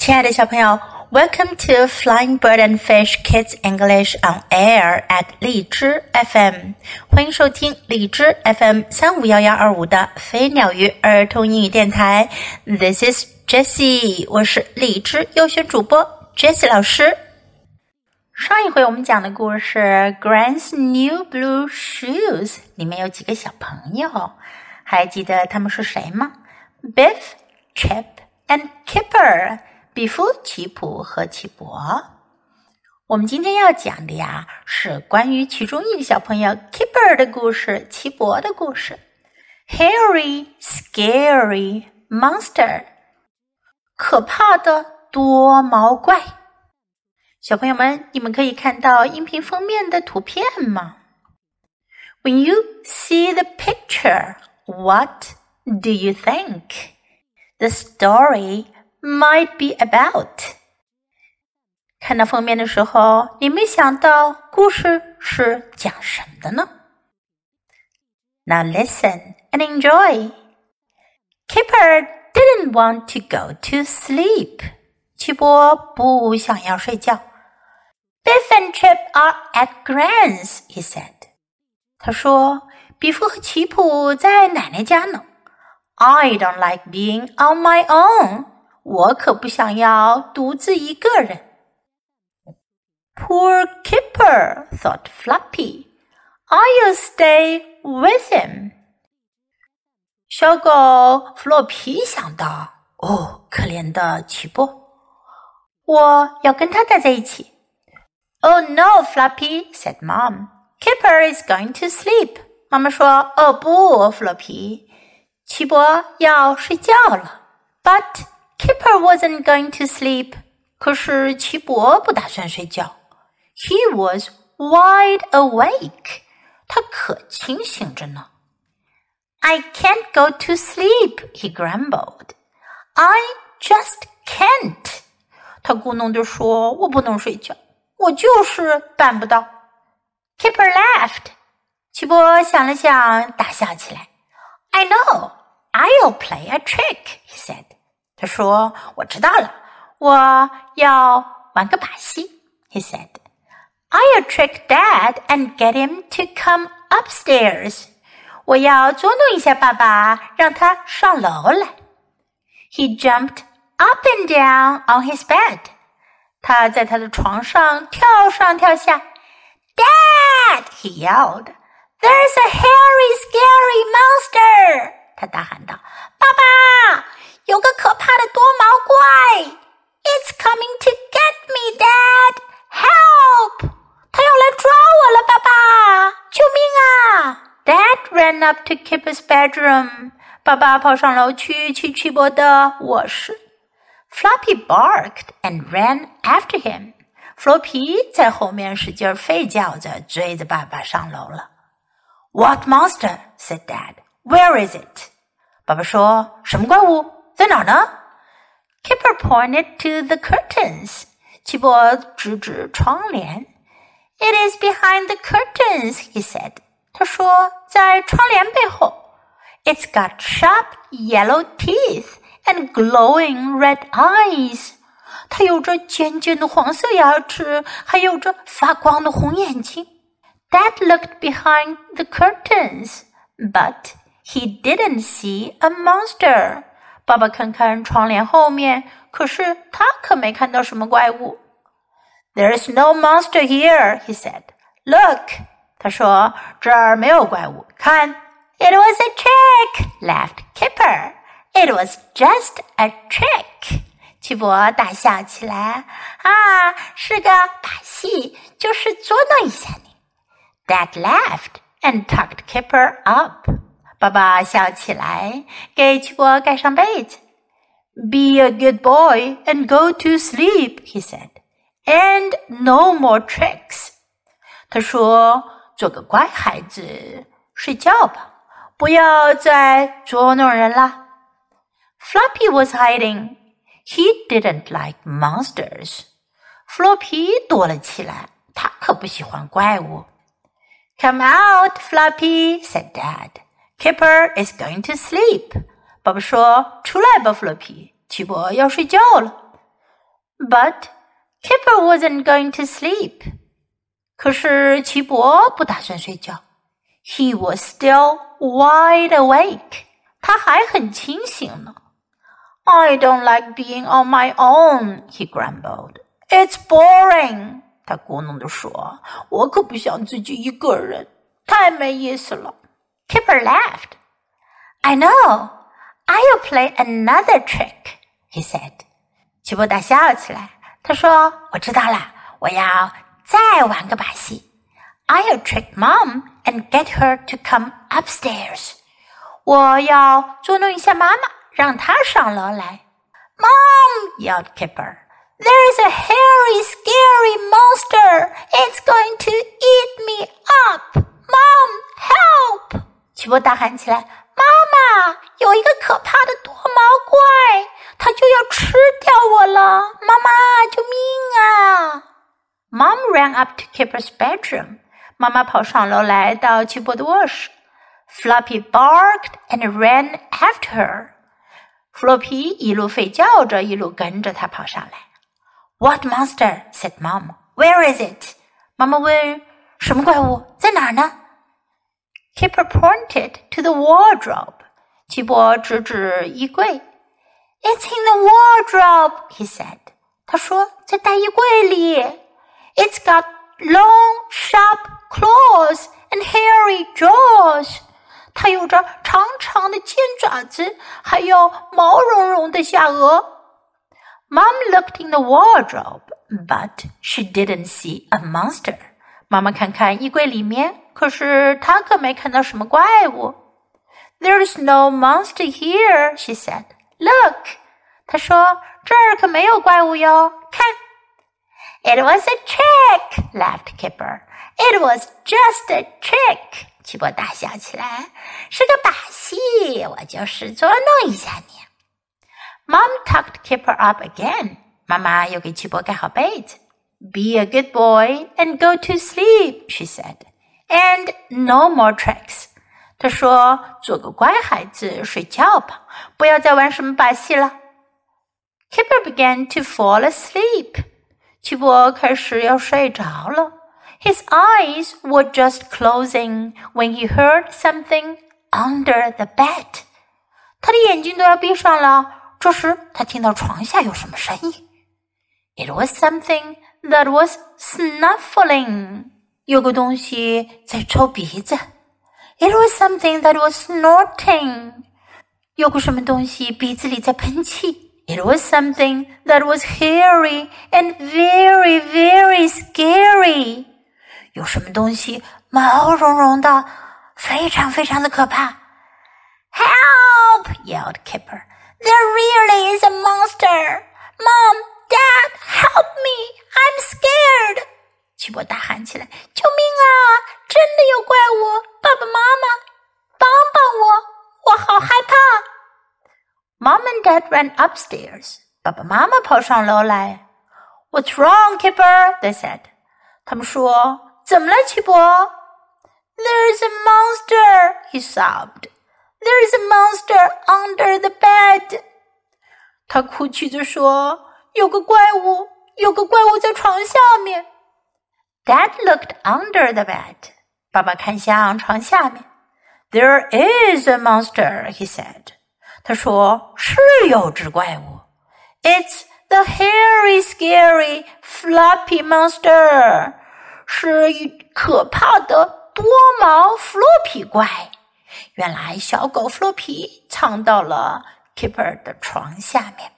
亲爱的小朋友，Welcome to Flying Bird and Fish Kids English on Air at 荔枝 FM，欢迎收听荔枝 FM 三五幺幺二五的飞鸟鱼儿童英语电台。This is Jessie，我是荔枝优选主播 Jessie 老师。上一回我们讲的故事《Grand's New Blue Shoes》里面有几个小朋友，还记得他们是谁吗？Biff、Chip and Kipper。比夫、齐普和启博。我们今天要讲的呀，是关于其中一个小朋友 Kipper 的故事，齐博的故事。Hairy, scary monster，可怕的多毛怪。小朋友们，你们可以看到音频封面的图片吗？When you see the picture, what do you think? The story might be about。看到封面的时候，你没想到故事是讲什么的呢？Now listen and enjoy. Kipper didn't want to go to sleep. 齐波不想要睡觉。Biff and Chip are at Grand's, he said. 他说：“比夫和奇普在奶奶家呢。I don't like being on my own. 我可不想要独自一个人。Poor Kipper, thought Floppy. I'll stay with him. 小狗弗洛皮想到：“哦，可怜的奇波，我要跟他待在一起。” Oh no, Floppy said, "Mom, Kipper is going to sleep." 妈妈说：“哦不，弗洛皮，奇博要睡觉了。” But Kipper wasn't going to sleep. 可是奇博不打算睡觉。He was wide awake. 他可清醒着呢。I can't go to sleep, he grumbled. I just can't. 他咕哝着说：“我不能睡觉，我就是办不到。” Kipper laughed. 奇博想了想，大笑起来。I know. I'll play a trick, he said. 他说：“我知道了，我要玩个把戏。” He said, "I'll trick Dad and get him to come upstairs." 我要捉弄一下爸爸，让他上楼来。He jumped up and down on his bed. 他在他的床上跳上跳下。Dad! He yelled. There's a hairy, scary monster! 他大喊道：“爸爸！” 有个可怕的多毛怪！It's coming to get me, Dad! Help! 它要来抓我了，爸爸！救命啊！Dad ran up to Kipper's bedroom. 爸爸跑上楼去，去曲博的卧室。Floppy barked and ran after him. 弗洛皮在后面使劲吠叫着，追着爸爸上楼了。What monster? said Dad. Where is it? 爸爸说：“什么怪物？”在哪儿呢？Kipper pointed to the curtains. 齐博指指窗帘。It is behind the curtains, he said. 他说在窗帘背后。It's got sharp yellow teeth and glowing red eyes. 它有着尖尖的黄色牙齿，还有着发光的红眼睛。Dad looked behind the curtains, but he didn't see a monster. 爸爸看看窗帘后面，可是他可没看到什么怪物。There's no monster here, he said. Look，他说这儿没有怪物。看，It was a trick, laughed Kipper. It was just a trick. 奇博大笑起来。啊，是个把戏，就是捉弄一下你。Dad laughed and tucked Kipper up. 爸爸笑起来，给齐博盖上被子。Be a good boy and go to sleep, he said. And no more tricks. 他说：“做个乖孩子，睡觉吧，不要再捉弄人了。” Floppy was hiding. He didn't like monsters. 弗洛皮躲了起来，他可不喜欢怪物。Come out, Floppy, said Dad. Kipper is going to sleep. 爸爸说：“出来吧，弗洛皮，奇博要睡觉了。” But Kipper wasn't going to sleep. 可是奇伯不打算睡觉。He was still wide awake. 他还很清醒呢。I don't like being on my own, he grumbled. It's boring. 他咕哝着说：“我可不想自己一个人，太没意思了。” Kipper laughed. I know. I'll play another trick, he said. 齐伯大笑起来。他说：“我知道了，我要再玩个把戏。I'll trick Mom and get her to come upstairs. 我要捉弄一下妈妈，让她上楼来。” Mom yelled Kipper. There's a hairy, scary monster. It's going to eat me up. Mom, help! 齐波大喊起来：“妈妈，有一个可怕的多毛怪，它就要吃掉我了！妈妈，救命啊！” Mom ran up to Kipper's bedroom. 妈妈跑上楼来到齐波的卧室。Floppy barked and ran after her. 弗洛皮一路吠叫着，一路跟着他跑上来。what monster? said Mom. Where is it? 妈妈问：“什么怪物？在哪儿呢？” Kipper pointed to the wardrobe. 齐博指指衣柜。It's in the wardrobe, he said. 他说在大衣柜里。It's got long, sharp claws and hairy jaws. 它有着长长的尖爪子，还有毛茸茸的下颚。Mom looked in the wardrobe, but she didn't see a monster. 妈妈看看衣柜里面可是她可没看到什么怪物。There's no monster here, she said. Look，她说这儿可没有怪物哟。看，It was a trick, laughed Kipper. It was just a trick. 齐波大笑起来，是个把戏，我就是捉弄一下你。Mom tucked Kipper up again. 妈妈又给齐伯盖好被子。Be a good boy and go to sleep, she said. And no more tricks. 她说：“做个乖孩子，睡觉吧，不要再玩什么把戏了。” Kipper began to fall asleep. 齐伯开始要睡着了。His eyes were just closing when he heard something under the bed. 他的眼睛都要闭上了。这时，他听到床下有什么声音。It was something that was snuffling。 有个东西在抽鼻子。It was something that was snorting。有个什么东西鼻子里在喷气。It was something that was hairy and very, very scary。有什么东西毛茸茸的，非常非常的可怕。Help! yelled Kipper. There really is a monster! Mom, Dad, help me! I'm scared! 齐博大喊起来：“救命啊！真的有怪物！爸爸妈妈，帮帮我！我好害怕！” Mom and Dad ran upstairs. 爸爸妈妈跑上楼来。What's wrong, Kipper? They said. 他们说：“怎么了，齐博？”There's a monster, he sobbed. There's a monster under the bed. 他哭泣着说：“有个怪物，有个怪物在床下面。” Dad looked under the bed. 爸爸看向床下面。There is a monster, he said. 他说是有只怪物。It's the hairy, scary, floppy monster. 是可怕的多毛弗洛皮怪。原来小狗弗洛皮藏到了 Kipper 的床下面。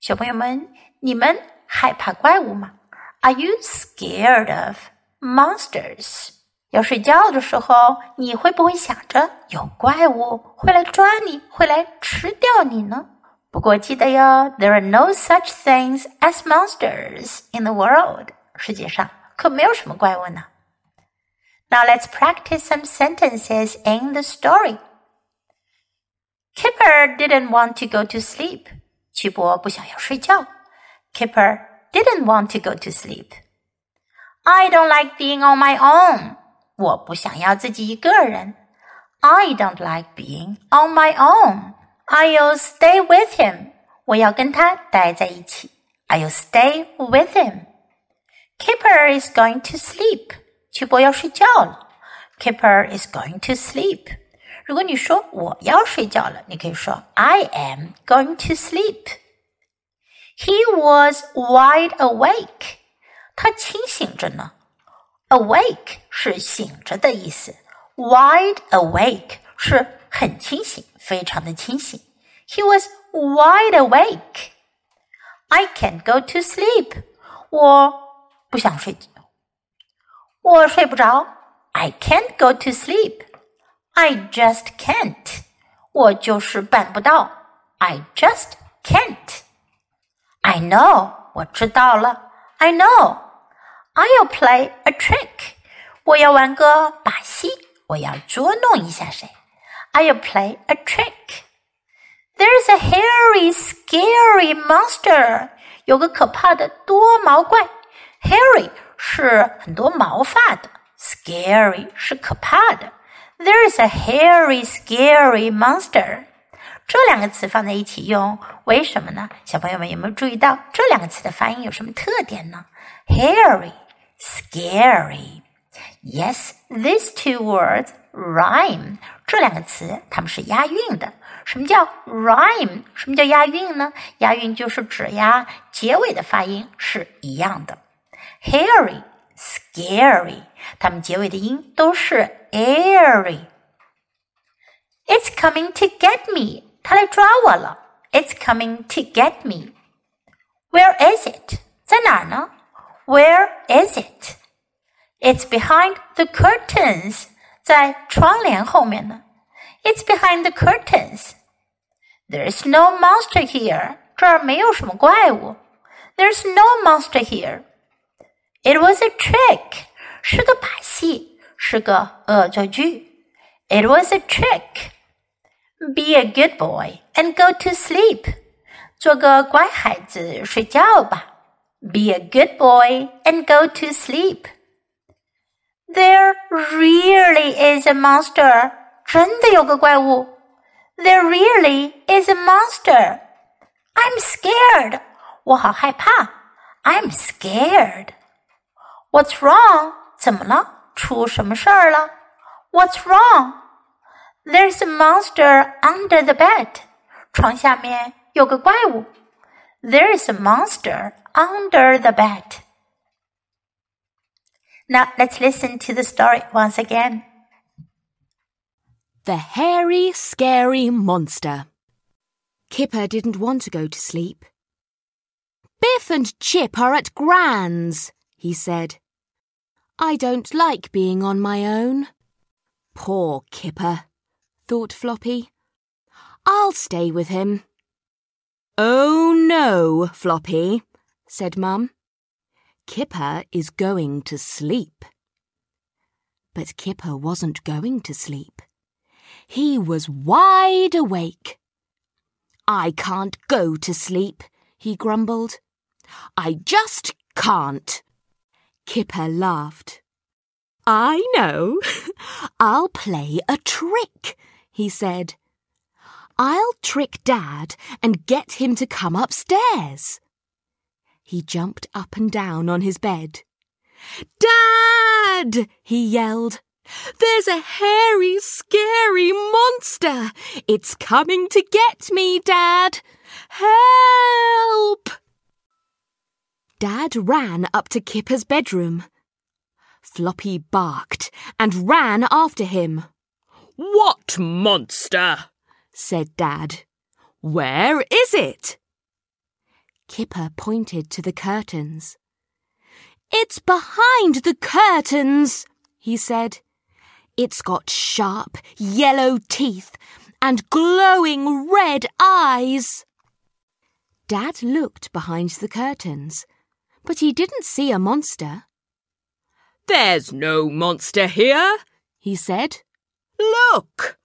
小朋友们，你们害怕怪物吗？？Are you scared of monsters？要睡觉的时候，你会不会想着有怪物会来抓你，会来吃掉你呢？不过记得哟，There are no such things as monsters in the world。世界上可没有什么怪物呢。Now let's practice some sentences in the story. Kipper didn't want to go to sleep. 齐伯不想要睡觉。Kipper didn't want to go to sleep. I don't like being on my own. 我不想要自己一个人。I don't like being on my own. I'll stay with him. 我要跟他待在一起。I'll stay with him. Kipper is going to sleep. 曲博要睡觉了。Kipper is going to sleep. 如果你说我要睡觉了，你可以说 I am going to sleep。He was wide awake. 他清醒着呢。Awake 是醒着的意思，wide awake 是很清醒，非常的清醒。He was wide awake. I can't go to sleep. 我不想睡觉，我睡不着。I can't go to sleep. I just can't. 我就是办不到。I just can't. I know. 我知道了。I know. I'll play a trick. 我要玩个把戏，我要捉弄一下谁。I'll play a trick. There's a hairy, scary monster. 有个可怕的多毛怪。Hairy 是很多毛发的，scary 是可怕的。There's a hairy, scary monster. 这两个词放在一起用，为什么呢？小朋友们有没有注意到这两个词的发音有什么特点呢？Hairy, scary. Yes, these two words rhyme. 这两个词它们是押韵的。什么叫 rhyme？什么叫押韵呢？押韵就是指呀，结尾的发音是一样的。Hairy, scary，它们结尾的音都是 airy。It's coming to get me，它来抓我了。It's coming to get me。Where is it？在哪儿呢？Where is it？It's behind the curtains，在窗帘后面呢。It's behind the curtains. There's no monster here. 这儿没有什么怪物。There's no monster here. It was a trick. 是个把戏，是个恶作剧。It was a trick. Be a good boy and go to sleep. 做个乖孩子，睡觉吧。Be a good boy and go to sleep. There really is a monster. 真的有个怪物。There really is a monster. I'm scared. 我好害怕。I'm scared. What's wrong? 怎么了？出什么事儿了？What's wrong? There's a monster under the bed. 床下面有个怪物。There is a monster under the bed. Now let's listen to the story once again. The Hairy Scary Monster. Kipper didn't want to go to sleep. Biff and Chip are at Gran's, he said. I don't like being on my own. Poor Kipper thought Floppy. I'll stay with him. Oh no, Floppy, said Mum. Kipper is going to sleep. But Kipper wasn't going to sleep. He was wide awake. I can't go to sleep, he grumbled. I just can't. Kipper laughed. I know. I'll play a trick, he said. I'll trick Dad and get him to come upstairs. He jumped up and down on his bed. Dad! he yelled. There's a hairy, scary monster. It's coming to get me, Dad. Help! Dad ran up to Kipper's bedroom. Floppy barked and ran after him. What monster? said Dad. Where is it? Kipper pointed to the curtains. It's behind the curtains, he said. It's got sharp yellow teeth and glowing red eyes. Dad looked behind the curtains, but he didn't see a monster. There's no monster here, he said. Look!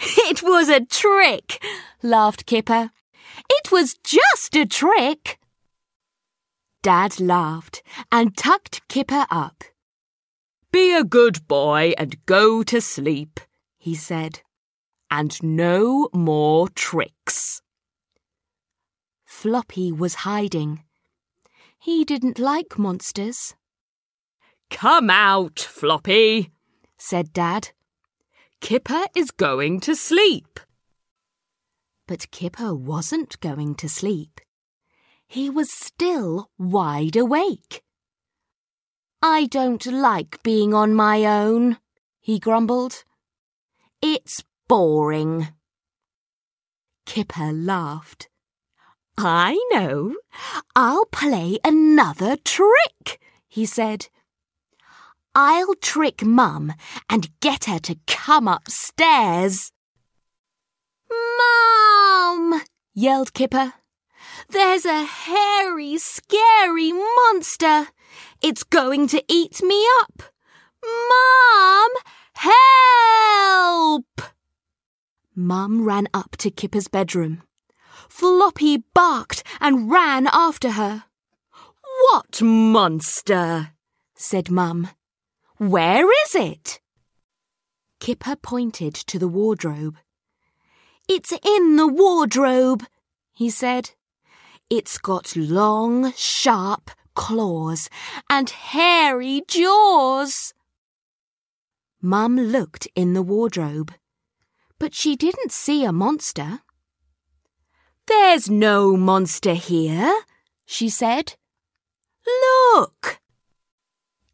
It was a trick, laughed Kipper. It was just a trick. Dad laughed and tucked Kipper up. Be a good boy and go to sleep, he said. And no more tricks. Floppy was hiding. He didn't like monsters. Come out, Floppy, said Dad. Kipper is going to sleep. But Kipper wasn't going to sleep. He was still wide awake. I don't like being on my own, he grumbled. It's boring. Kipper laughed. I know. I'll play another trick, he said. I'll trick Mum and get her to come upstairs. Mum! yelled Kipper. There's a hairy, scary monster. It's going to eat me up. Mum, help! Mum ran up to Kipper's bedroom. Floppy barked and ran after her. What monster? said Mum. Where is it? Kipper pointed to the wardrobe. It's in the wardrobe, he said. It's got long, sharp claws and hairy jaws. Mum looked in the wardrobe, but she didn't see a monster. There's no monster here, she said. Look!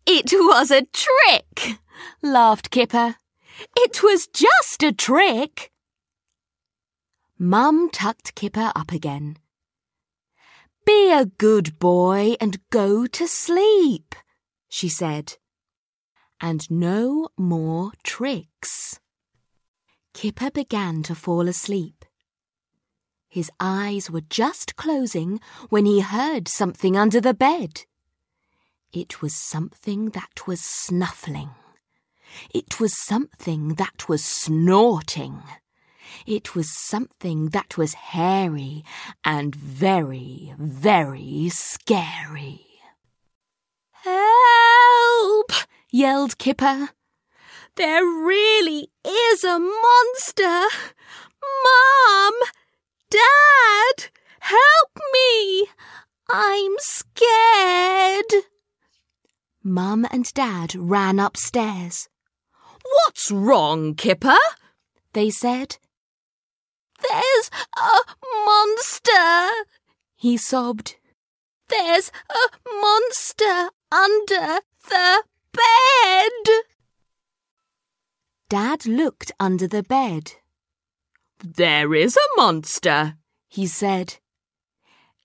It was a trick, laughed Kipper. It was just a trick. Mum tucked Kipper up again. Be a good boy and go to sleep, she said. And no more tricks. Kipper began to fall asleep. His eyes were just closing when he heard something under the bed. It was something that was snuffling. It was something that was snorting. It was something that was hairy and very, very scary. Help! yelled Kipper. There really is a monster! Mom! Dad! Help me! I'm scared! Mum and Dad ran upstairs. What's wrong, Kipper? They said. There's a monster, he sobbed. There's a monster under the bed. Dad looked under the bed. There is a monster, he said.